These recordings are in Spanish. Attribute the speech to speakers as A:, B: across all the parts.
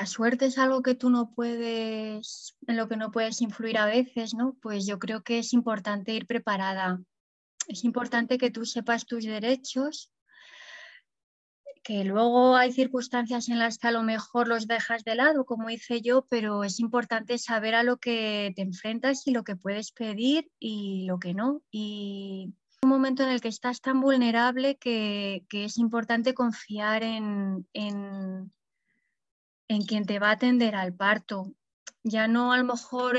A: La suerte es algo que tú no puedes, en lo que no puedes influir a veces, ¿no? Pues yo creo que es importante ir preparada. Es importante que tú sepas tus derechos, que luego hay circunstancias en las que a lo mejor los dejas de lado, como hice yo, pero es importante saber a lo que te enfrentas y lo que puedes pedir y lo que no. Y un momento en el que estás tan vulnerable que, es importante confiar en en quien te va a atender al parto. Ya no a lo mejor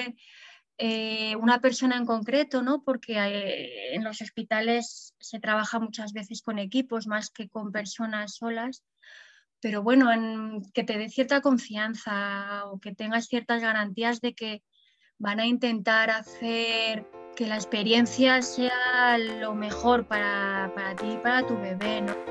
A: eh, una persona en concreto, ¿no? porque eh, en los hospitales se trabaja muchas veces con equipos más que con personas solas, pero bueno, que te dé cierta confianza o que tengas ciertas garantías de que van a intentar hacer que la experiencia sea lo mejor para, para ti y para tu bebé. ¿no?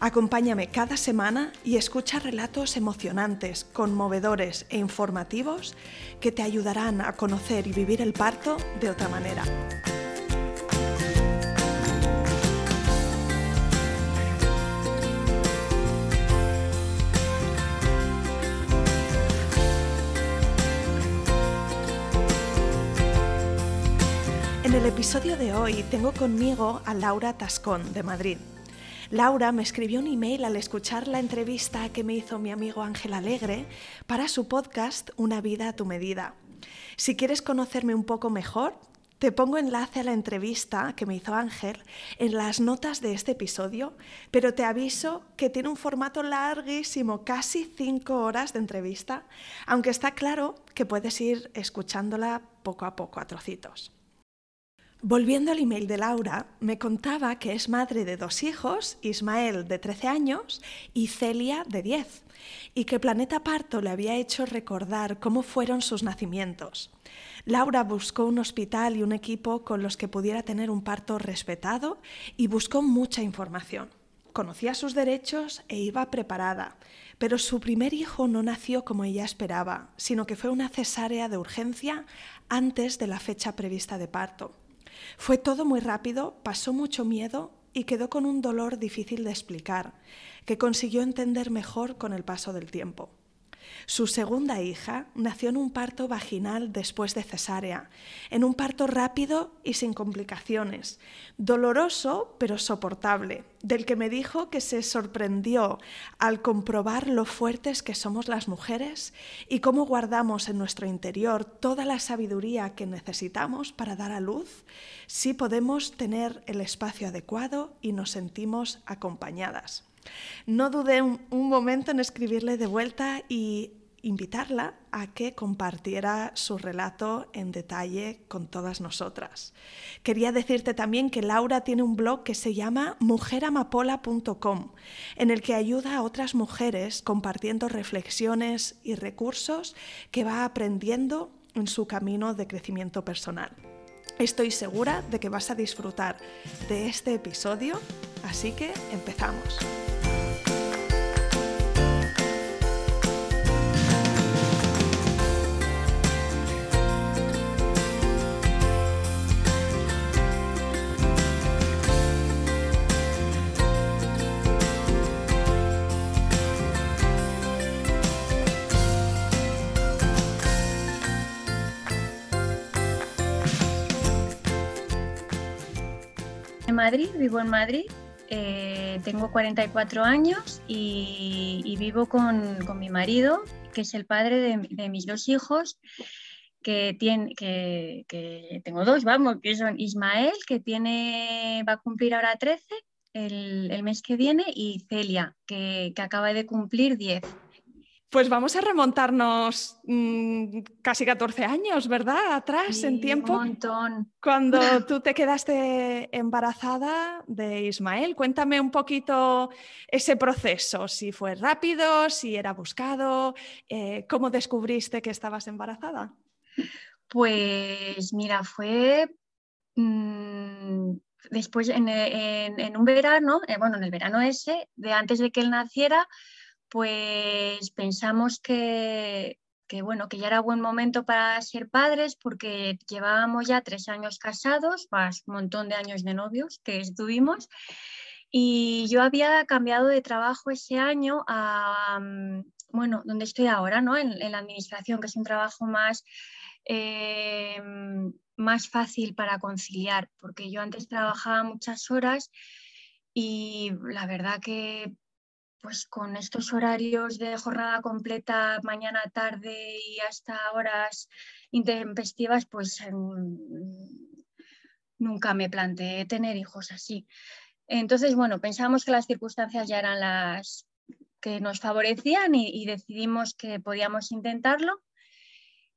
B: Acompáñame cada semana y escucha relatos emocionantes, conmovedores e informativos que te ayudarán a conocer y vivir el parto de otra manera. En el episodio de hoy tengo conmigo a Laura Tascón de Madrid. Laura me escribió un email al escuchar la entrevista que me hizo mi amigo Ángel Alegre para su podcast Una vida a tu medida. Si quieres conocerme un poco mejor, te pongo enlace a la entrevista que me hizo Ángel en las notas de este episodio, pero te aviso que tiene un formato larguísimo, casi cinco horas de entrevista, aunque está claro que puedes ir escuchándola poco a poco a trocitos. Volviendo al email de Laura, me contaba que es madre de dos hijos, Ismael de 13 años y Celia de 10, y que Planeta Parto le había hecho recordar cómo fueron sus nacimientos. Laura buscó un hospital y un equipo con los que pudiera tener un parto respetado y buscó mucha información. Conocía sus derechos e iba preparada, pero su primer hijo no nació como ella esperaba, sino que fue una cesárea de urgencia antes de la fecha prevista de parto. Fue todo muy rápido, pasó mucho miedo y quedó con un dolor difícil de explicar, que consiguió entender mejor con el paso del tiempo. Su segunda hija nació en un parto vaginal después de cesárea, en un parto rápido y sin complicaciones, doloroso pero soportable, del que me dijo que se sorprendió al comprobar lo fuertes que somos las mujeres y cómo guardamos en nuestro interior toda la sabiduría que necesitamos para dar a luz si podemos tener el espacio adecuado y nos sentimos acompañadas. No dudé un, momento en escribirle de vuelta y invitarla a que compartiera su relato en detalle con todas nosotras. Quería decirte también que Laura tiene un blog que se llama mujeramapola.com, en el que ayuda a otras mujeres compartiendo reflexiones y recursos que va aprendiendo en su camino de crecimiento personal. Estoy segura de que vas a disfrutar de este episodio, así que empezamos.
A: Madrid, vivo en Madrid, eh, tengo 44 años y, vivo con, mi marido, que es el padre de, mis dos hijos, que, tiene, que, tengo dos, vamos, que son Ismael, que tiene, va a cumplir ahora 13 el, mes que viene, y Celia, que, acaba de cumplir 10.
B: Pues vamos a remontarnos mm, casi 14 años, ¿verdad? Atrás en tiempo.
A: Un montón.
B: Cuando tú te quedaste embarazada de Ismael, cuéntame un poquito ese proceso, si fue rápido, si era buscado, eh, cómo descubriste que estabas embarazada.
A: Pues mira, fue mm, después en, un verano, eh, bueno, en el verano ese, de antes de que él naciera, pues pensamos que, bueno, que ya era buen momento para ser padres porque llevábamos ya tres años casados, más un montón de años de novios que estuvimos. Y yo había cambiado de trabajo ese año a, mm, bueno, donde estoy ahora, ¿no? En, la administración, que es un trabajo más, eh, más fácil para conciliar, porque yo antes trabajaba muchas horas y la verdad que pues con estos horarios de jornada completa, mañana, tarde y hasta horas intempestivas, pues em, nunca me planteé tener hijos así. Entonces, bueno, pensamos que las circunstancias ya eran las que nos favorecían y, decidimos que podíamos intentarlo.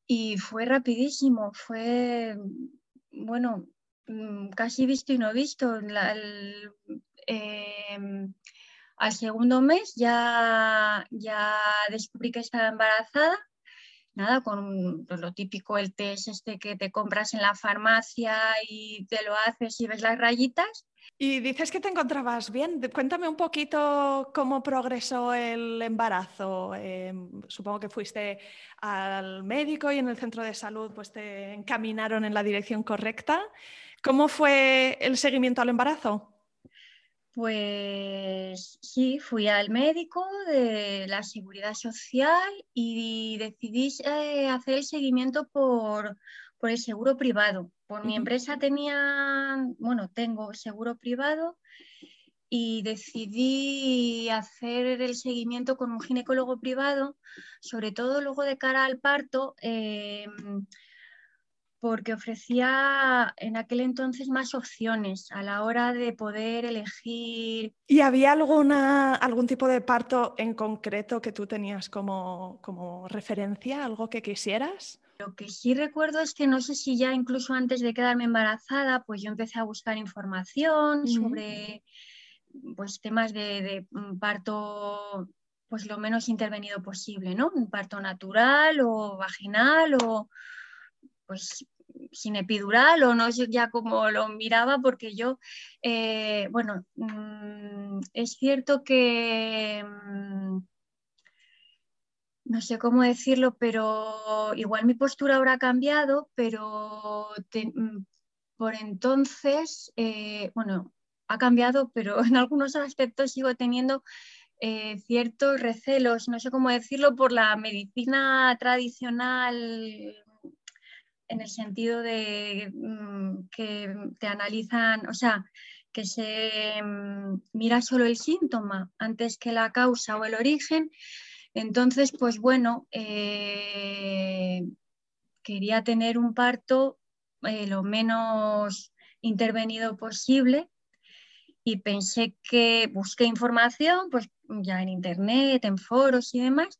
A: Y fue rapidísimo, fue, bueno, mm, casi visto y no visto. Em, al segundo mes ya, descubrí que estaba embarazada. Nada, con pues, lo típico, el test este que te compras en la farmacia y te lo haces y ves las rayitas.
B: Y dices que te encontrabas bien. Cuéntame un poquito cómo progresó el embarazo. Em, supongo que fuiste al médico y en el centro de salud pues te encaminaron en la dirección correcta. ¿Cómo fue el seguimiento al embarazo?
A: Pues sí, fui al médico de la seguridad social y decidí eh, hacer el seguimiento por, el seguro privado. Por mi empresa tenía, bueno, tengo seguro privado y decidí hacer el seguimiento con un ginecólogo privado, sobre todo luego de cara al parto. Em, porque ofrecía en aquel entonces más opciones a la hora de poder elegir.
B: ¿Y había alguna, algún tipo de parto en concreto que tú tenías como, como referencia, algo que quisieras?
A: Lo que sí recuerdo es que no sé si ya incluso antes de quedarme embarazada, pues yo empecé a buscar información sobre pues, temas de, de, mm, parto pues lo menos intervenido posible, ¿no? Un parto natural o vaginal o pues sin epidural o no ya cómo lo miraba porque yo, eh, bueno, mm, es cierto que, mm, no sé cómo decirlo, pero igual mi postura habrá cambiado, pero mm, por entonces, eh, bueno, ha cambiado, pero en algunos aspectos sigo teniendo eh, ciertos recelos, no sé cómo decirlo, por la medicina tradicional en el sentido de mm, que te analizan, o sea, que se mm, mira solo el síntoma antes que la causa o el origen. Entonces, pues bueno, eh, quería tener un parto eh, lo menos intervenido posible y pensé que busqué información, pues ya en internet, en foros y demás,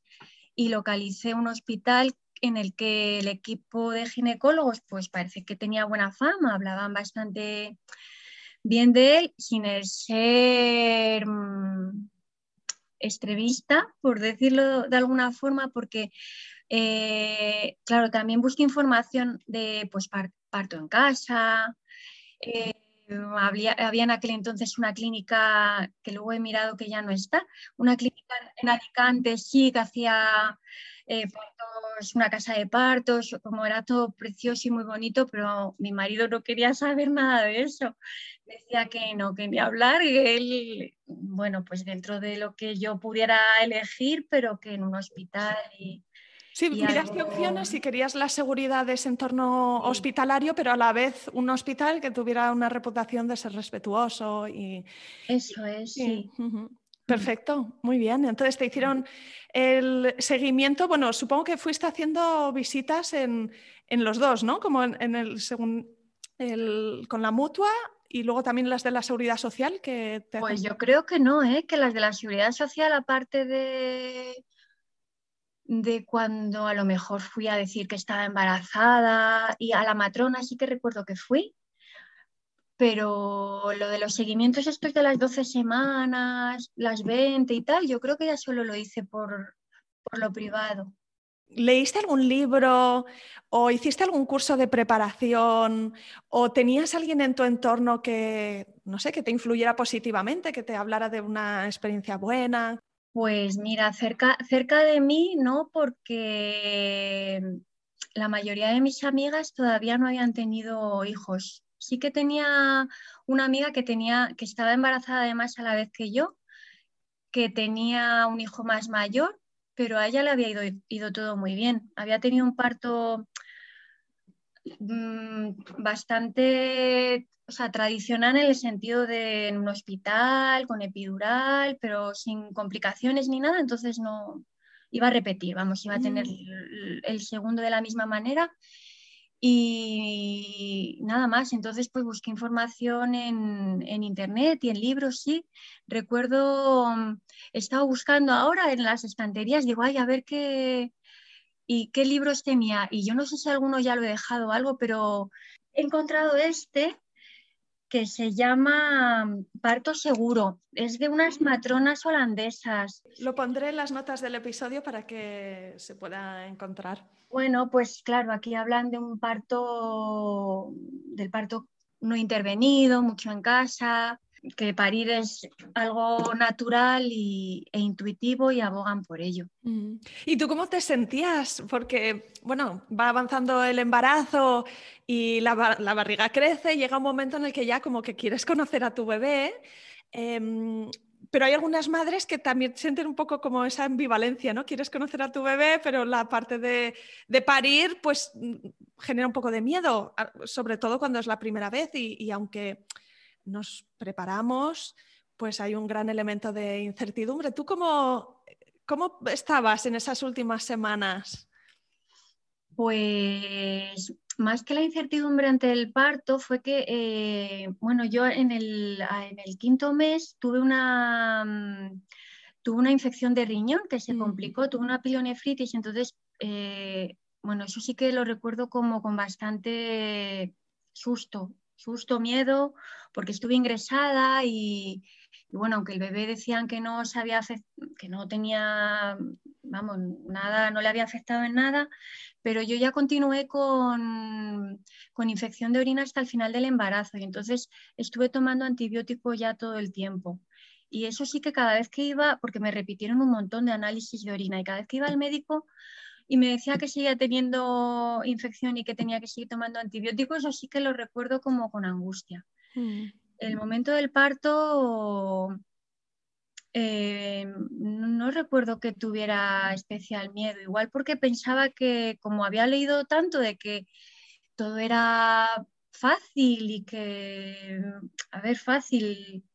A: y localicé un hospital en el que el equipo de ginecólogos pues parece que tenía buena fama, hablaban bastante bien de él, sin ser mm, estrevista, por decirlo de alguna forma, porque, eh, claro, también busqué información de pues, parto en casa. Eh, había, había, en aquel entonces una clínica que luego he mirado que ya no está, una clínica en Alicante, sí, que hacía eh, partos, una casa de partos, como era todo precioso y muy bonito, pero mi marido no quería saber nada de eso. Decía que no, que ni hablar, y él, bueno, pues dentro de lo que yo pudiera elegir, pero que en un hospital y,
B: Sí, miraste opciones si querías la seguridad de ese entorno hospitalario, pero a la vez un hospital que tuviera una reputación de ser respetuoso y...
A: Eso es, sí.
B: Perfecto, muy bien. Entonces te hicieron el seguimiento, bueno, supongo que fuiste haciendo visitas en, los dos, ¿no? Como en, el, según el, con la mutua y luego también las de la seguridad social que
A: Pues yo creo que no, ¿eh? que las de la seguridad social, aparte de de cuando a lo mejor fui a decir que estaba embarazada y a la matrona sí que recuerdo que fui, pero lo de los seguimientos estos de las 12 semanas, las 20 y tal, yo creo que ya solo lo hice por, por lo privado.
B: ¿Leíste algún libro o hiciste algún curso de preparación o tenías alguien en tu entorno que, no sé, que te influyera positivamente, que te hablara de una experiencia buena?
A: Pues mira, cerca, cerca de mí no, porque la mayoría de mis amigas todavía no habían tenido hijos. Sí que tenía una amiga que, tenía, que estaba embarazada además a la vez que yo, que tenía un hijo más mayor pero a ella le había ido, todo muy bien. Había tenido un parto mm, bastante o sea, tradicional en el sentido de en un hospital, con epidural, pero sin complicaciones ni nada, entonces no iba a repetir, vamos, iba a tener mm. el segundo de la misma manera y nada más, entonces pues busqué información en, internet y en libros, sí. Recuerdo, mm, he estado buscando ahora en las estanterías, digo, ay, a ver qué, y qué libros tenía. Y yo no sé si alguno ya lo he dejado algo, pero he encontrado este que se llama Parto Seguro. Es de unas matronas holandesas.
B: Lo pondré en las notas del episodio para que se pueda encontrar.
A: Bueno, pues claro, aquí hablan de un parto, del parto no intervenido, mucho en casa, que parir es algo natural y, e intuitivo y abogan por ello.
B: Mm. ¿Y tú cómo te sentías? Porque, bueno, va avanzando el embarazo y la, barriga crece, llega un momento en el que ya como que quieres conocer a tu bebé. Em, pero hay algunas madres que también sienten un poco como esa ambivalencia, ¿no? Quieres conocer a tu bebé, pero la parte de, parir, pues mm, genera un poco de miedo, sobre todo cuando es la primera vez y, aunque nos preparamos, pues hay un gran elemento de incertidumbre. ¿Tú cómo, cómo estabas en esas últimas semanas?
A: Pues más que la incertidumbre ante el parto fue que, eh, bueno, yo en el, en el, quinto mes tuve una, mm, tuve una infección de riñón que se mm. complicó, tuve una pilonefritis, entonces, eh, bueno, eso sí que lo recuerdo como con bastante susto, susto, miedo, porque estuve ingresada y, bueno, aunque el bebé decían que no sabía que no tenía, vamos, nada, no le había afectado en nada, pero yo ya continué con, con infección de orina hasta el final del embarazo y entonces estuve tomando antibióticos ya todo el tiempo. Y eso sí que cada vez que iba, porque me repitieron un montón de análisis de orina y cada vez que iba al médico y me decía que seguía teniendo infección y que tenía que seguir tomando antibióticos, eso sí que lo recuerdo como con angustia. Mm el momento del parto eh, no recuerdo que tuviera especial miedo, igual porque pensaba que como había leído tanto de que todo era fácil y que, a ver, fácil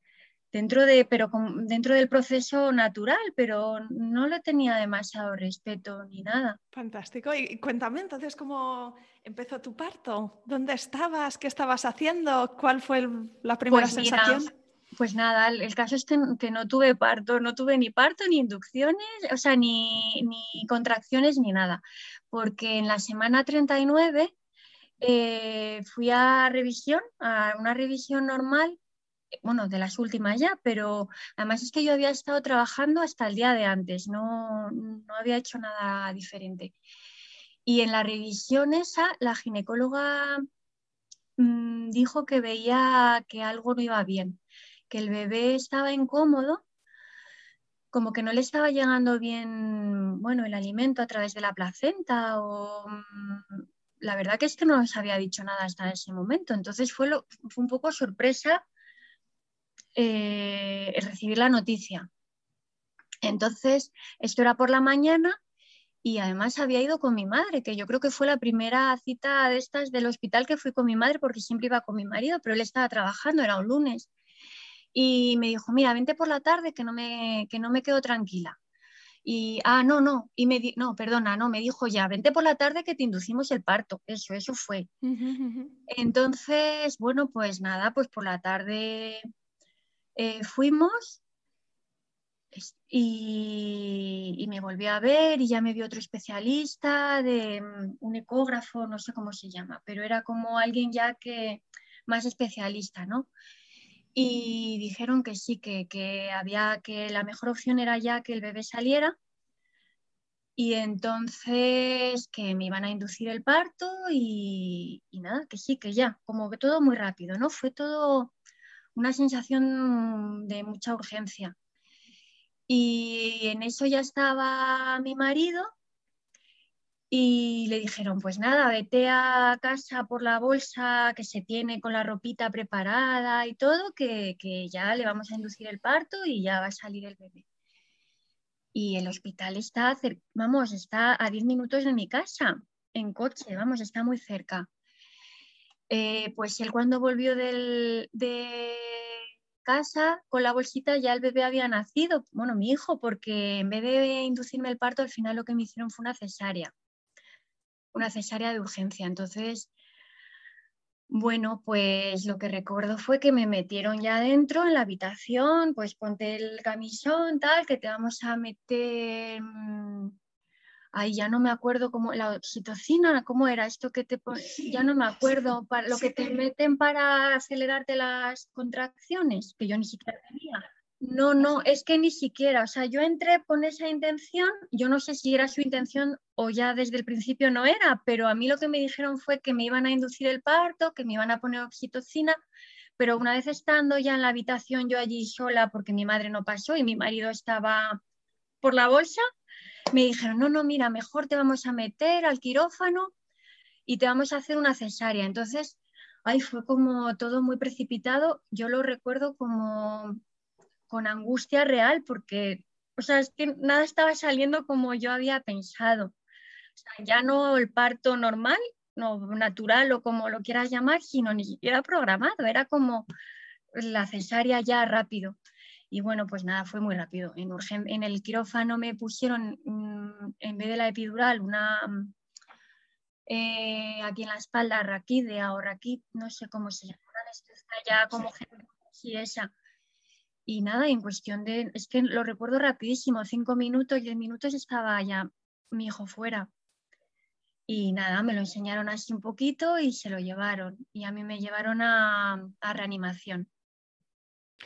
A: dentro de, pero dentro del proceso natural, pero no le tenía demasiado respeto ni nada.
B: Fantástico. Y cuéntame entonces cómo empezó tu parto. ¿Dónde estabas? ¿Qué estabas haciendo? ¿Cuál fue la primera pues sensación?
A: pues nada, el, caso es que, no tuve parto, no tuve ni parto, ni inducciones, o sea, ni, contracciones, ni nada. Porque en la semana 39 eh, fui a revisión, a una revisión normal bueno, de las últimas ya, pero además es que yo había estado trabajando hasta el día de antes, no, no había hecho nada diferente. Y en la revisión esa, la ginecóloga mm, dijo que veía que algo no iba bien, que el bebé estaba incómodo, como que no le estaba llegando bien, bueno, el alimento a través de la placenta o... Mm, la verdad que es que no nos había dicho nada hasta ese momento, entonces fue, lo, fue un poco sorpresa eh, recibir la noticia. Entonces, esto era por la mañana y además había ido con mi madre, que yo creo que fue la primera cita de estas del hospital que fui con mi madre porque siempre iba con mi marido, pero él estaba trabajando, era un lunes. Y me dijo, mira, vente por la tarde que no me, que no me quedo tranquila. Y, ah, no, no, y me no, perdona, no, me dijo ya, vente por la tarde que te inducimos el parto. Eso, eso fue. Entonces, bueno, pues nada, pues por la tarde eh, fuimos Y, me volvió a ver y ya me vio otro especialista de mm, un ecógrafo, no sé cómo se llama, pero era como alguien ya que más especialista, ¿no? Y dijeron que sí, que, que había que la mejor opción era ya que el bebé saliera y entonces que me iban a inducir el parto y, y, nada, que sí, que ya, como que todo muy rápido, ¿no? Fue todo una sensación de mucha urgencia. Y en eso ya estaba mi marido y le dijeron, pues nada, vete a casa por la bolsa que se tiene con la ropita preparada y todo, que, ya le vamos a inducir el parto y ya va a salir el bebé. Y el hospital está, vamos, está a 10 minutos de mi casa, en coche, vamos, está muy cerca. Eh, pues él cuando volvió de casa con la bolsita ya el bebé había nacido, bueno, mi hijo, porque en vez de inducirme el parto, al final lo que me hicieron fue una cesárea, una cesárea de urgencia. Entonces, bueno, pues lo que recuerdo fue que me metieron ya adentro en la habitación, pues ponte el camisón, tal, que te vamos a meter mm, Ay, ya no me acuerdo cómo, la oxitocina, ¿cómo era esto que te Ya no me acuerdo, para, lo que te meten para acelerarte las contracciones, que yo ni siquiera tenía. No, no, es que ni siquiera, o sea, yo entré con esa intención, yo no sé si era su intención o ya desde el principio no era, pero a mí lo que me dijeron fue que me iban a inducir el parto, que me iban a poner oxitocina, pero una vez estando ya en la habitación yo allí sola, porque mi madre no pasó y mi marido estaba por la bolsa, me dijeron, no, no, mira, mejor te vamos a meter al quirófano y te vamos a hacer una cesárea. Entonces, ahí fue como todo muy precipitado. Yo lo recuerdo como con angustia real porque, o sea, es que nada estaba saliendo como yo había pensado. Ya no el parto normal, no natural o como lo quieras llamar, sino ni siquiera programado. Era como la cesárea ya rápido. Y bueno, pues nada, fue muy rápido. En, en el quirófano me pusieron, mm, en vez de la epidural, una mm, eh, aquí en la espalda, raquídea o raquid, no sé cómo se llama, está ya como sí, esa. Y nada, en cuestión de, es que lo recuerdo rapidísimo, cinco minutos, diez minutos estaba ya mi hijo fuera. Y nada, me lo enseñaron así un poquito y se lo llevaron. Y a mí me llevaron a reanimación.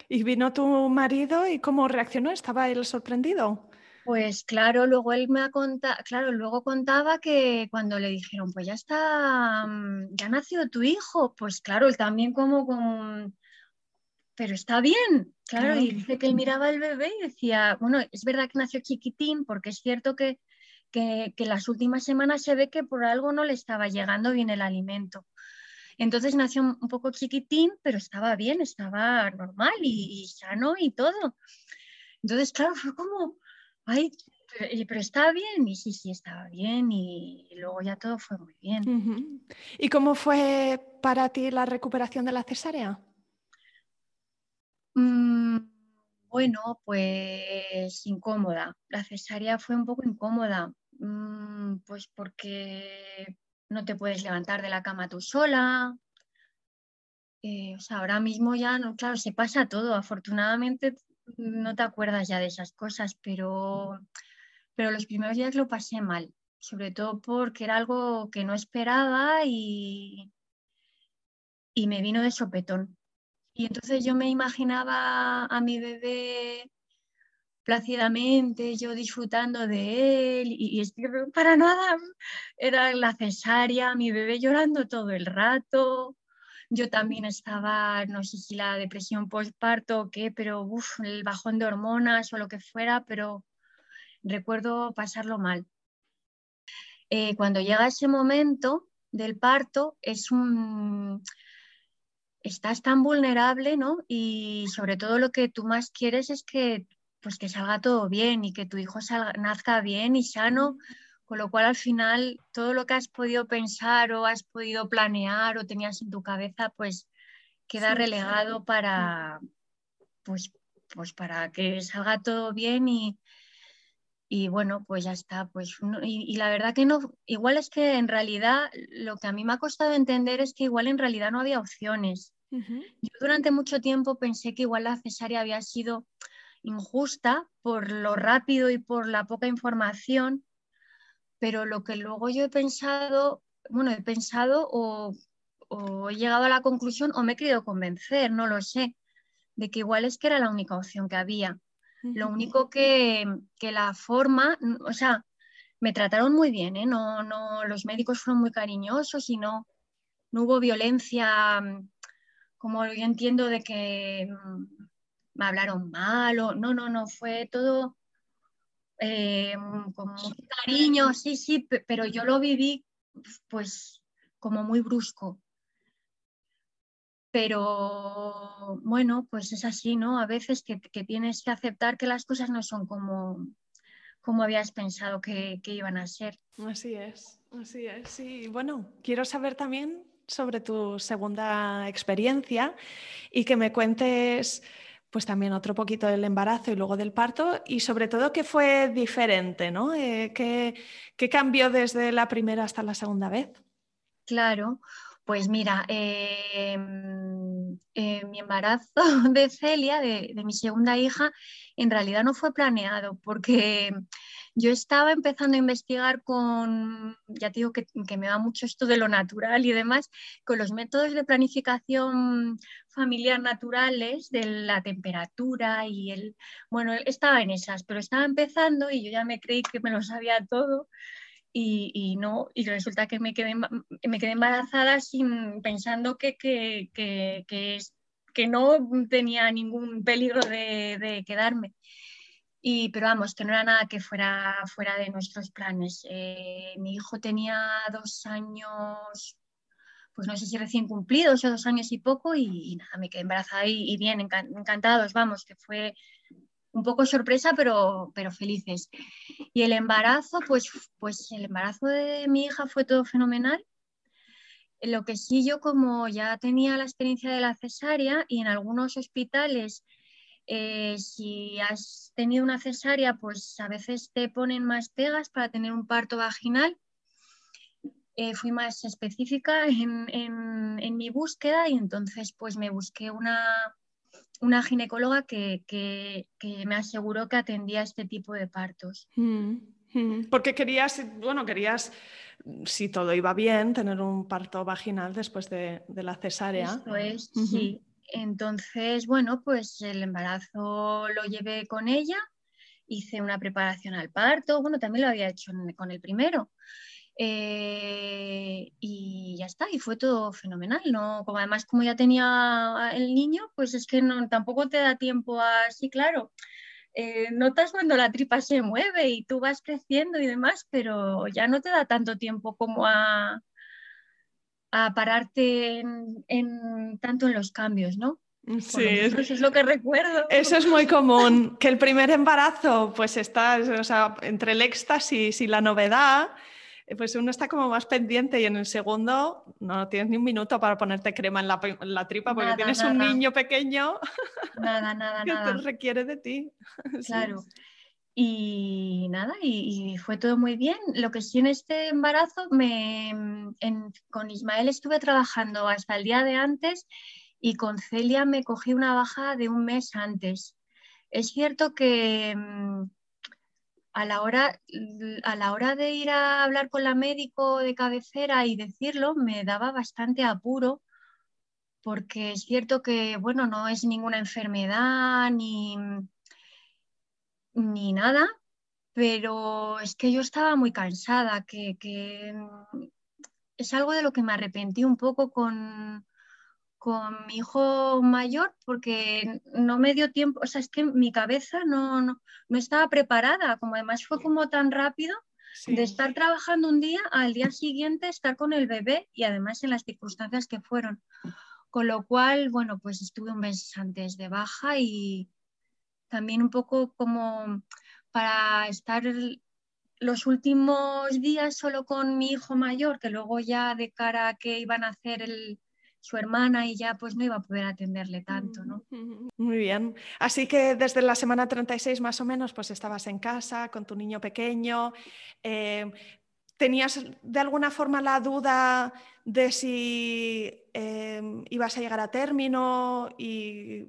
B: ¿Y vino tu marido y cómo reaccionó? ¿Estaba él sorprendido?
A: Pues claro, luego él me ha contado, claro, luego contaba que cuando le dijeron, pues ya está, mm, ya ha nacido tu hijo, pues claro, él también como con, pero está bien, claro, y dice que él miraba al bebé y decía, bueno, es verdad que nació chiquitín, porque es cierto que, que, que las últimas semanas se ve que por algo no le estaba llegando bien el alimento. Entonces nació un poco chiquitín, pero estaba bien, estaba normal y, sano y todo. Entonces, claro, fue como, ay, pero, estaba bien, y sí, sí, estaba bien, y, luego ya todo fue muy bien.
B: ¿Y cómo fue para ti la recuperación de la cesárea?
A: Mm, bueno, pues incómoda. La cesárea fue un poco incómoda, mm, pues porque no te puedes levantar de la cama tú sola. Eh, ahora mismo ya, no, claro, se pasa todo. Afortunadamente no te acuerdas ya de esas cosas, pero, pero los primeros días lo pasé mal, sobre todo porque era algo que no esperaba y, y me vino de sopetón. Y entonces yo me imaginaba a mi bebé plácidamente, yo disfrutando de él, y, es que para nada era la cesárea, mi bebé llorando todo el rato. Yo también estaba, no sé si la depresión postparto o qué, pero uf, el bajón de hormonas o lo que fuera, pero recuerdo pasarlo mal. Eh, cuando llega ese momento del parto, es un, estás tan vulnerable, ¿no? Y sobre todo lo que tú más quieres es que pues que salga todo bien y que tu hijo nazca bien y sano, con lo cual al final todo lo que has podido pensar o has podido planear o tenías en tu cabeza, pues queda relegado para, pues, pues para que salga todo bien y, y bueno, pues ya está. Pues, y, la verdad que no, igual es que en realidad lo que a mí me ha costado entender es que igual en realidad no había opciones. Yo durante mucho tiempo pensé que igual la cesárea había sido injusta por lo rápido y por la poca información, pero lo que luego yo he pensado, bueno, he pensado o, he llegado a la conclusión o me he querido convencer, no lo sé, de que igual es que era la única opción que había. Lo único que, que la forma, o sea, me trataron muy bien, ¿eh? no, no, los médicos fueron muy cariñosos y no, no hubo violencia, mm, como yo entiendo de que mm, me hablaron mal o no, no, no, fue todo eh, con mucho cariño, sí, sí, pero yo lo viví pues como muy brusco. Pero bueno, pues es así, ¿no? A veces que, que tienes que aceptar que las cosas no son como, como habías pensado que, iban a ser.
B: Así es, así es. Sí, bueno, quiero saber también sobre tu segunda experiencia y que me cuentes pues también otro poquito del embarazo y luego del parto y sobre todo qué fue diferente, ¿no? Eh, ¿qué, cambió desde la primera hasta la segunda vez?
A: Claro, pues mira, em, mi embarazo de Celia, de, mi segunda hija, en realidad no fue planeado porque yo estaba empezando a investigar con, ya te digo que, me va mucho esto de lo natural y demás, con los métodos de planificación familiar naturales, de la temperatura y el, bueno, estaba en esas, pero estaba empezando y yo ya me creí que me lo sabía todo. Y, no, y resulta que me quedé, me quedé embarazada sin, pensando que, que, que, que, no tenía ningún peligro de, quedarme. Y, pero vamos, que no era nada que fuera fuera de nuestros planes. Eh, mi hijo tenía dos años, pues no sé si recién cumplidos o dos años y poco, y, nada, me quedé embarazada y, bien, encantados, vamos, que fue un poco sorpresa, pero, pero felices. Y el embarazo, pues, pues el embarazo de mi hija fue todo fenomenal. Lo que sí yo como ya tenía la experiencia de la cesárea y en algunos hospitales eh, si has tenido una cesárea, pues a veces te ponen más pegas para tener un parto vaginal. Eh, fui más específica en, mi búsqueda y entonces pues me busqué una, una ginecóloga que, me aseguró que atendía este tipo de partos. Mm.
B: Porque querías, bueno, querías, si todo iba bien, tener un parto vaginal después de, la cesárea.
A: Esto es, sí. Entonces, bueno, pues el embarazo lo llevé con ella, hice una preparación al parto, bueno, también lo había hecho con el primero. Eh, y ya está, y fue todo fenomenal, ¿no? Como además, como ya tenía el niño, pues es que no, tampoco te da tiempo así, claro. Eh, notas cuando la tripa se mueve y tú vas creciendo y demás, pero ya no te da tanto tiempo como a, a pararte en, tanto en los cambios, ¿no?
B: Sí,
A: eso es lo que recuerdo.
B: Eso es muy común, que el primer embarazo pues está o sea, entre el éxtasis y la novedad, pues uno está como más pendiente y en el segundo no tienes ni un minuto para ponerte crema en la, tripa porque tienes un niño pequeño
A: nada, nada,
B: que te requiere de ti.
A: Claro. Y nada, y, fue todo muy bien. Lo que sí en este embarazo, me, con Ismael estuve trabajando hasta el día de antes y con Celia me cogí una baja de un mes antes. Es cierto que mm, a la hora, a la hora de ir a hablar con la médico de cabecera y decirlo, me daba bastante apuro porque es cierto que, bueno, no es ninguna enfermedad ni ni nada, pero es que yo estaba muy cansada, que, mm, es algo de lo que me arrepentí un poco con, con mi hijo mayor porque no me dio tiempo, o sea, es que mi cabeza no, no, estaba preparada, como además fue como tan rápido de estar trabajando un día al día siguiente estar con el bebé y además en las circunstancias que fueron. Con lo cual, bueno, pues estuve un mes antes de baja y, también un poco como para estar los últimos días solo con mi hijo mayor, que luego ya de cara a que iban a hacer su hermana y ya pues no iba a poder atenderle tanto, ¿no?
B: Muy bien. Así que desde la semana 36 más o menos pues estabas en casa con tu niño pequeño. Eh, ¿Tenías de alguna forma la duda de si eh, ibas a llegar a término? Y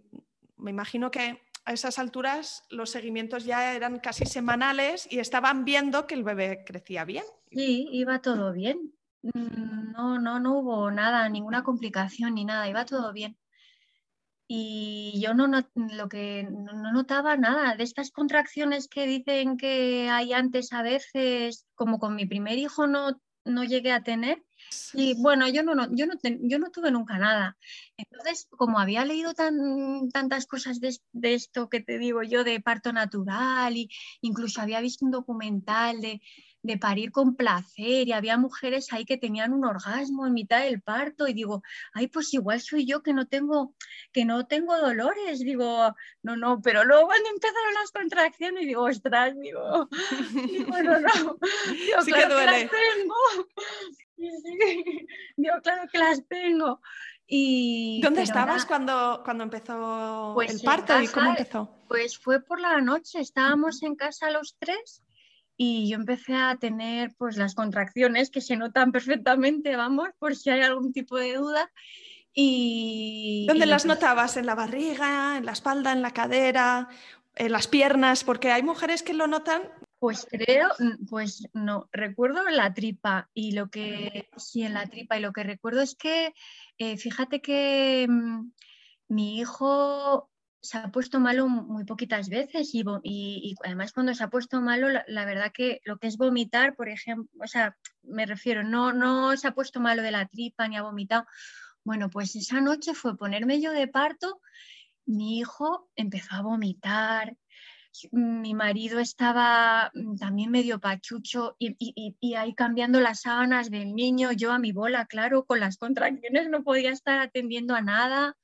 B: me imagino que a esas alturas los seguimientos ya eran casi semanales y estaban viendo que el bebé crecía bien.
A: Sí, iba todo bien. Mm, no, no, no hubo nada, ninguna complicación ni nada, iba todo bien. Y yo no, lo que no notaba nada de estas contracciones que dicen que hay antes a veces, como con mi primer hijo no, no llegué a tener, y bueno, yo no, yo, no yo no tuve nunca nada. Entonces, como había leído tan, tantas cosas de, esto que te digo yo, de parto natural, y incluso había visto un documental de, de parir con placer y había mujeres ahí que tenían un orgasmo en mitad del parto y digo, ay, pues igual soy yo que no tengo, que no tengo dolores, digo, no, no, pero luego cuando empezaron las contracciones digo, ostras, digo, bueno, no, digo, sí claro que, las tengo, digo, claro que las tengo. Y,
B: ¿Dónde estabas cuando, cuando empezó pues el parto y cómo empezó?
A: Pues fue por la noche, estábamos en casa los tres y yo empecé a tener pues las contracciones que se notan perfectamente, vamos, por si hay algún tipo de duda. Y,
B: ¿Dónde las notabas? ¿En la barriga, en la espalda, en la cadera, en las piernas? Porque hay mujeres que lo notan.
A: Pues creo, pues no, recuerdo en la tripa y lo que, sí, en la tripa y lo que recuerdo es que, eh, fíjate que mm, mi hijo se ha puesto malo muy poquitas veces y, y, además cuando se ha puesto malo, la, verdad que lo que es vomitar, por ejemplo, o sea, me refiero, no, no se ha puesto malo de la tripa ni ha vomitado. Bueno, pues esa noche fue ponerme yo de parto, mi hijo empezó a vomitar, mi marido estaba mm, también medio pachucho y, y, ahí cambiando las sábanas del niño, yo a mi bola, claro, con las contracciones no podía estar atendiendo a nada.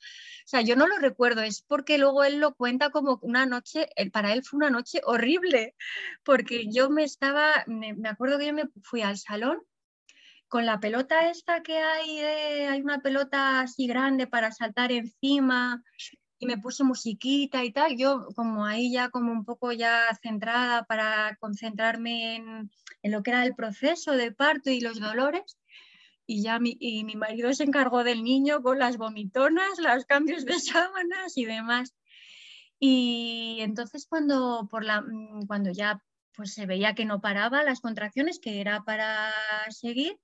A: O sea, yo no lo recuerdo, es porque luego él lo cuenta como una noche, para él fue una noche horrible, porque yo me estaba, me, acuerdo que yo me fui al salón con la pelota esta que hay, hay una pelota así grande para saltar encima, y me puse musiquita y tal, yo como ahí ya como un poco ya centrada para concentrarme en, en lo que era el proceso de parto y los dolores, y ya mi, y mi marido se encargó del niño con las vomitonas, los cambios de sábanas y demás. Y entonces cuando, por la, mm, cuando ya pues se veía que no paraba las contracciones, que era para seguir,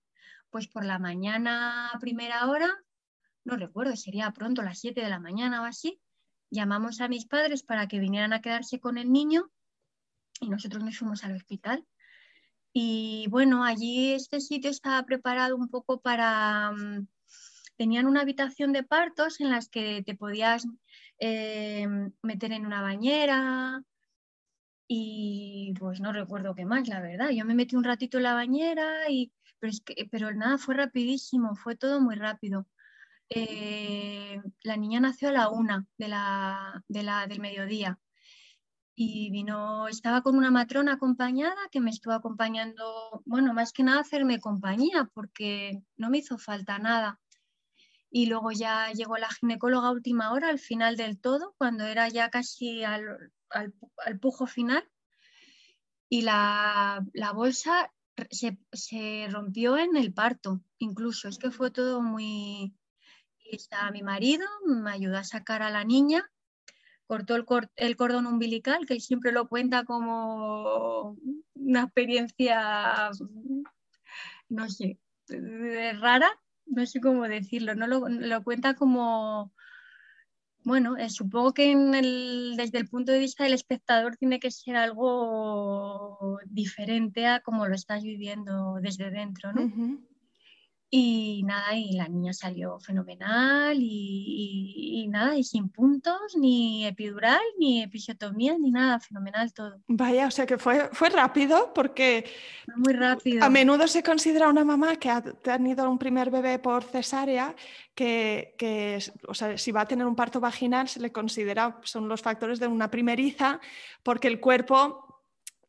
A: pues por la mañana primera hora, no recuerdo, sería pronto, las 7 de la mañana o así, llamamos a mis padres para que vinieran a quedarse con el niño y nosotros nos fuimos al hospital. Y bueno, allí este sitio estaba preparado un poco para... Mm, tenían una habitación de partos en las que te podías eh, meter en una bañera y pues no recuerdo qué más, la verdad. Yo me metí un ratito en la bañera y... Pero, es que, pero nada, fue rapidísimo, fue todo muy rápido. Eh, la niña nació a la una de la, del mediodía y vino, estaba con una matrona acompañada que me estuvo acompañando, bueno, más que nada hacerme compañía porque no me hizo falta nada. Y luego ya llegó la ginecóloga última hora, al final del todo, cuando era ya casi al, pujo final. Y la, bolsa se, se, rompió en el parto, incluso. Es que fue todo muy, está mi marido, me ayudó a sacar a la niña, cortó el, cordón umbilical, que siempre lo cuenta como una experiencia, no sé, rara, no sé cómo decirlo, no lo, cuenta como, bueno, eh, supongo que desde el punto de vista del espectador tiene que ser algo diferente a como lo estás viviendo desde dentro, ¿no? Y nada, y la niña salió fenomenal y, nada, y sin puntos, ni epidural, ni episiotomía, ni nada, fenomenal todo.
B: Vaya, o sea que fue, fue rápido porque
A: muy rápido.
B: a menudo se considera una mamá que ha tenido un primer bebé por cesárea que, que o sea, si va a tener un parto vaginal se le considera, son los factores de una primeriza porque el cuerpo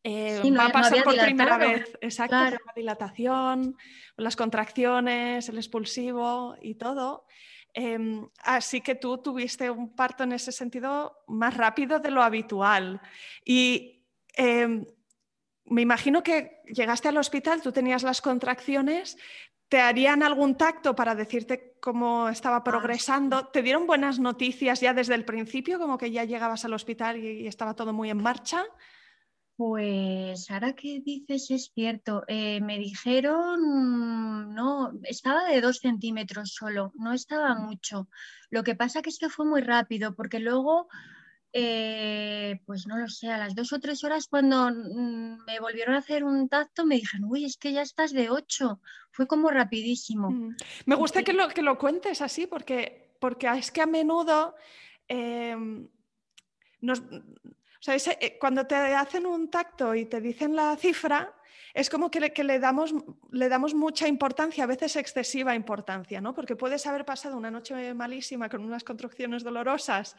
B: eh, va a pasar por primera vez, exacto, la dilatación, las contracciones, el expulsivo y todo. Em, así que tú tuviste un parto en ese sentido más rápido de lo habitual. Y em, me imagino que llegaste al hospital, tú tenías las contracciones, ¿te harían algún tacto para decirte cómo estaba
A: Ah,
B: progresando. ¿Te dieron buenas noticias ya desde el principio, como que ya llegabas al hospital y, y estaba todo muy en marcha?
A: Pues ahora que dices es cierto, eh, me dijeron, no, estaba de dos centímetros solo, no estaba mucho. Lo que pasa que es que fue muy rápido, porque luego, eh, pues no lo sé, a las dos o tres horas cuando mm, me volvieron a hacer un tacto me dijeron, uy, es que ya estás de ocho. Fue como rapidísimo.
B: Mm. Me gusta que lo, que lo cuentes así, porque, porque es que a menudo em, nos- o sea, ese- eh, cuando te hacen un tacto y te dicen la cifra, es como que le, que le damos, le damos mucha importancia, a veces excesiva importancia, ¿no? Porque puedes haber pasado una noche malísima con unas contracciones dolorosas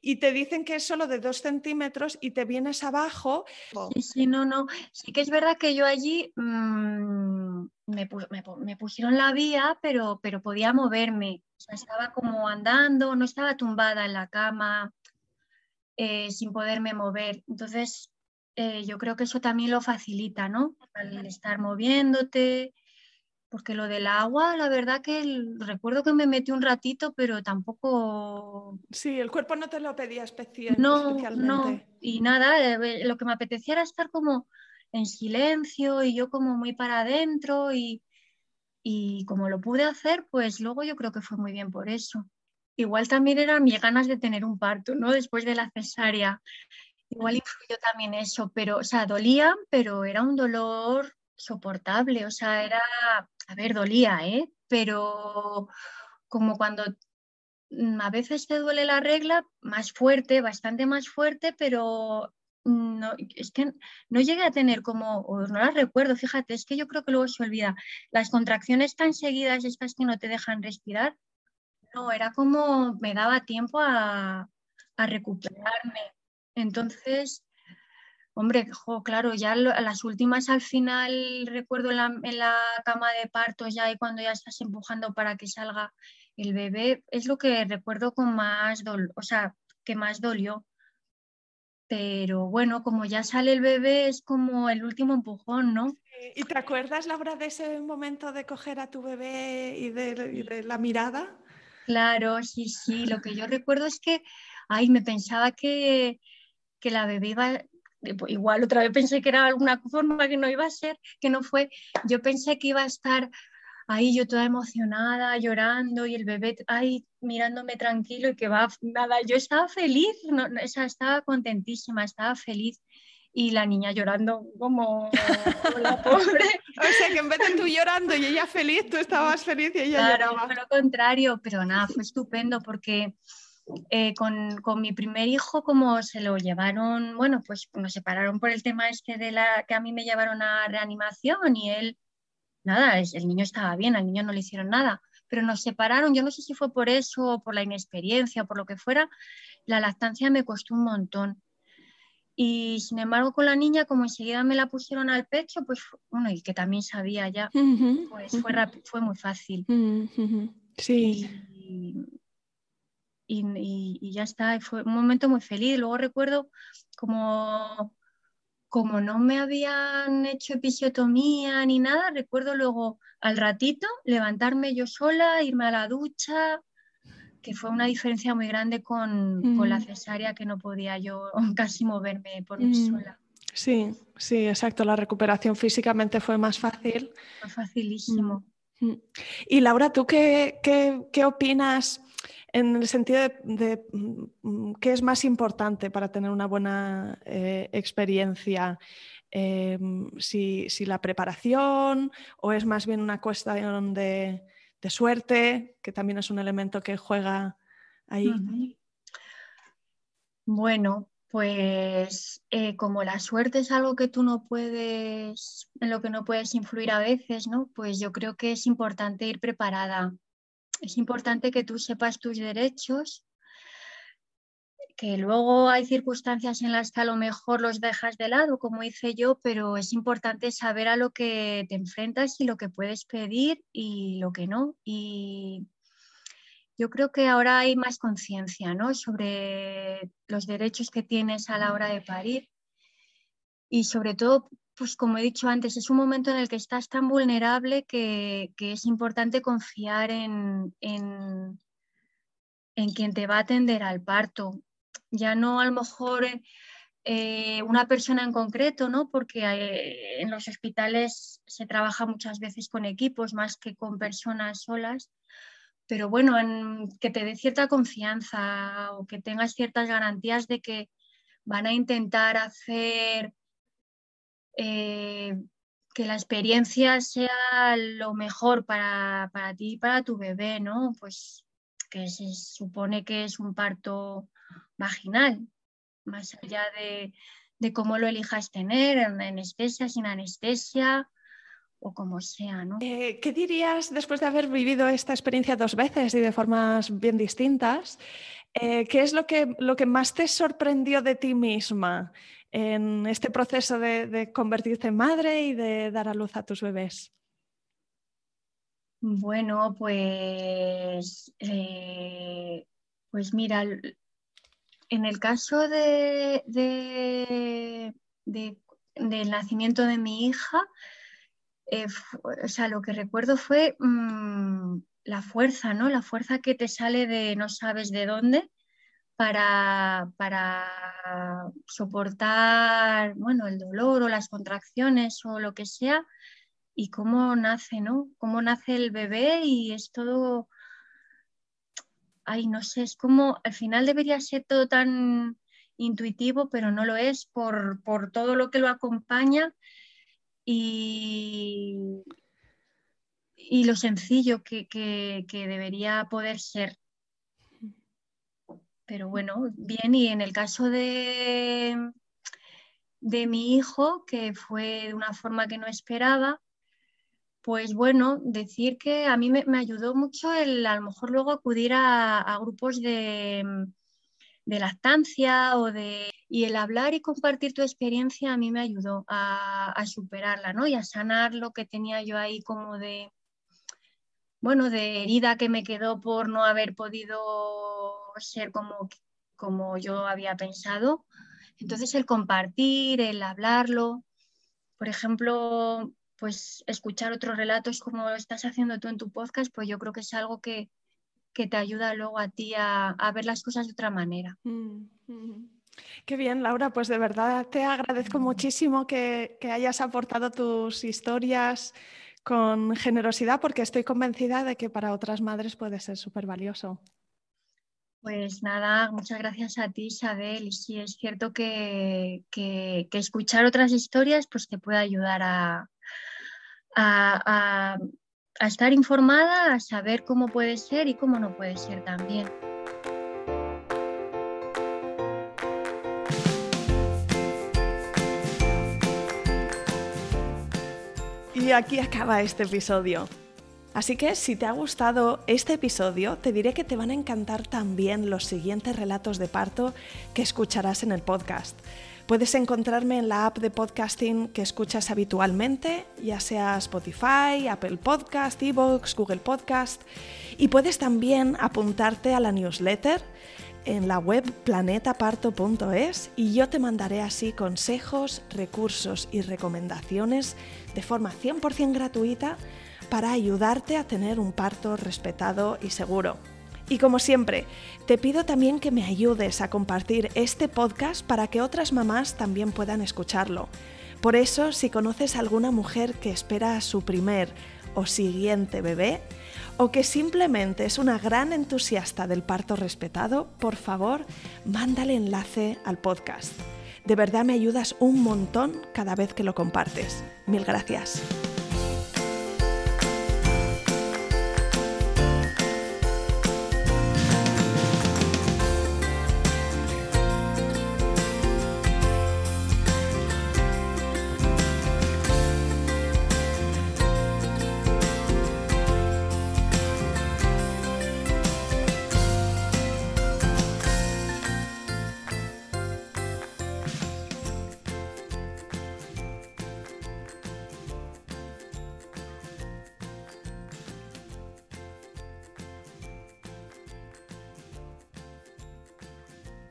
B: y te dicen que es solo de dos centímetros y te vienes abajo.
A: Sí, sí, no, no. Sí que es verdad que yo allí mm, me pusieron la vía, pero, pero podía moverme. O sea, estaba como andando, no estaba tumbada en la cama eh, sin poderme mover. Entonces, eh, yo creo que eso también lo facilita, ¿no? Al estar moviéndote. Porque lo del agua, la verdad que el- recuerdo que me metí un ratito, pero tampoco
B: Sí, el cuerpo no te lo pedía especi-
A: no, no, y nada, eh, lo que me apetecía era estar como en silencio y yo como muy para adentro y, y como lo pude hacer, pues luego yo creo que fue muy bien por eso. Igual también eran mis ganas de tener un parto, ¿no? Después de la cesárea. Igual influyó también eso, pero, o sea, dolía, pero era un dolor soportable, o sea, era, a ver, dolía, ¿eh? Pero como cuando mm, a veces te duele la regla más fuerte, bastante más fuerte, pero no, es que no llegué a tener como, o no las recuerdo, fíjate, es que yo creo que luego se olvida. Las contracciones tan seguidas, estas que no te dejan respirar, no, era como me daba tiempo a, a recuperarme. Entonces, hombre, claro, ya las últimas al final recuerdo en la, en la cama de partos ya y cuando ya estás empujando para que salga el bebé, es lo que recuerdo con más dolor, o sea, que más dolió. Pero bueno, como ya sale el bebé, es como el último empujón, ¿no?
B: ¿Y te acuerdas, Laura, de ese momento de coger a tu bebé y de la mirada?
A: Claro, sí, sí. Lo que yo recuerdo es que, ay, me pensaba que, que la bebé iba, igual otra vez pensé que era alguna forma que no iba a ser, que no fue. Yo pensé que iba a estar ahí yo toda emocionada, llorando y el bebé ahí mirándome tranquilo y que va, nada, yo estaba feliz, no, no, estaba contentísima, estaba feliz. Y la niña llorando como la pobre.
B: O sea, que en vez de tú llorando y ella feliz, tú estabas feliz y ella
A: Claro, fue lo contrario, pero nada, fue estupendo porque eh, con, con mi primer hijo, como se lo llevaron, bueno, pues nos separaron por el tema este de la que a mí me llevaron a reanimación y él, nada, el niño estaba bien, al niño no le hicieron nada, pero nos separaron, yo no sé si fue por eso, o por la inexperiencia, o por lo que fuera, la lactancia me costó un montón. Y sin embargo, con la niña, como enseguida me la pusieron al pecho, pues bueno, y que también sabía ya, pues fue, rápido, fue muy fácil.
B: Sí.
A: y, y- y- y ya está, y fue un momento muy feliz. Luego recuerdo como, como no me habían hecho episiotomía ni nada, recuerdo luego al ratito levantarme yo sola, irme a la ducha, que fue una diferencia muy grande con, con la cesárea que no podía yo casi moverme por mí
B: Mm.
A: sola.
B: Sí, sí, exacto. La recuperación físicamente fue más fácil.
A: Fue facilísimo.
B: Mm. Y Laura, ¿tú qué, qué- qué opinas en el sentido de, de, mm, qué es más importante para tener una buena eh, experiencia? Eh, si, si la preparación o es más bien una cuestión de, de suerte, que también es un elemento que juega ahí.
A: Bueno, pues eh, como la suerte es algo que tú no puedes, en lo que no puedes influir a veces, ¿no? Pues yo creo que es importante ir preparada. Es importante que tú sepas tus derechos, que luego hay circunstancias en las que a lo mejor los dejas de lado, como hice yo, pero es importante saber a lo que te enfrentas y lo que puedes pedir y lo que no. Y yo creo que ahora hay más conciencia ¿no? sobre los derechos que tienes a la hora de parir y sobre todo pues como he dicho antes, es un momento en el que estás tan vulnerable que, es importante confiar en, en, quien te va a atender al parto. Ya no a lo mejor eh, una persona en concreto, ¿no? porque eh, en los hospitales se trabaja muchas veces con equipos más que con personas solas, pero bueno, en, que te dé cierta confianza o que tengas ciertas garantías de que van a intentar hacer eh, que la experiencia sea lo mejor para, ti y para tu bebé, ¿no? Pues que se supone que es un parto vaginal, más allá de, cómo lo elijas tener, en anestesia, sin anestesia o como sea, ¿no?
B: Eh, ¿Qué dirías después de haber vivido esta experiencia dos veces y de formas bien distintas? Eh, ¿Qué es lo que, lo que más te sorprendió de ti misma en este proceso de, convertirte en madre y de dar a luz a tus bebés?
A: Bueno, pues, eh, pues mira, en el caso de, del nacimiento de mi hija, eh, o sea, lo que recuerdo fue mm, la fuerza, ¿no? La fuerza que te sale de no sabes de dónde para, soportar bueno, el dolor o las contracciones o lo que sea y cómo nace, ¿no? Cómo nace el bebé y es todo, ay, no sé, es como al final debería ser todo tan intuitivo, pero no lo es por, todo lo que lo acompaña y, y lo sencillo que, que debería poder ser. Pero bueno, bien, y en el caso de, de mi hijo, que fue de una forma que no esperaba, pues bueno, decir que a mí me, ayudó mucho el a lo mejor luego acudir a, grupos de, lactancia o de... Y el hablar y compartir tu experiencia a mí me ayudó a, a superarla, ¿no? Y a sanar lo que tenía yo ahí como de, bueno, de herida que me quedó por no haber podido ser como, como yo había pensado. Entonces el compartir, el hablarlo, por ejemplo, pues escuchar otros relatos como lo estás haciendo tú en tu podcast, pues yo creo que es algo que, te ayuda luego a ti a, ver las cosas de otra manera. Mm,
B: mm. Qué bien, Laura, pues de verdad te agradezco muchísimo que, que hayas aportado tus historias con generosidad porque estoy convencida de que para otras madres puede ser súper valioso.
A: Pues nada, muchas gracias a ti, Isabel. Y sí, es cierto que, escuchar otras historias pues, te puede ayudar a, estar informada, a saber cómo puede ser y cómo no puede ser también.
B: Y aquí acaba este episodio. Así que si te ha gustado este episodio, te diré que te van a encantar también los siguientes relatos de parto que escucharás en el podcast. Puedes encontrarme en la app de podcasting que escuchas habitualmente, ya sea Spotify, Apple Podcast, Evox, Google Podcast, y puedes también apuntarte a la newsletter en la web planetaparto.es y yo te mandaré así consejos, recursos y recomendaciones de forma 100% gratuita para ayudarte a tener un parto respetado y seguro. Y como siempre, te pido también que me ayudes a compartir este podcast para que otras mamás también puedan escucharlo. Por eso, si conoces a alguna mujer que espera a su primer o siguiente bebé, o que simplemente es una gran entusiasta del parto respetado, por favor, mándale enlace al podcast. De verdad me ayudas un montón cada vez que lo compartes. Mil gracias.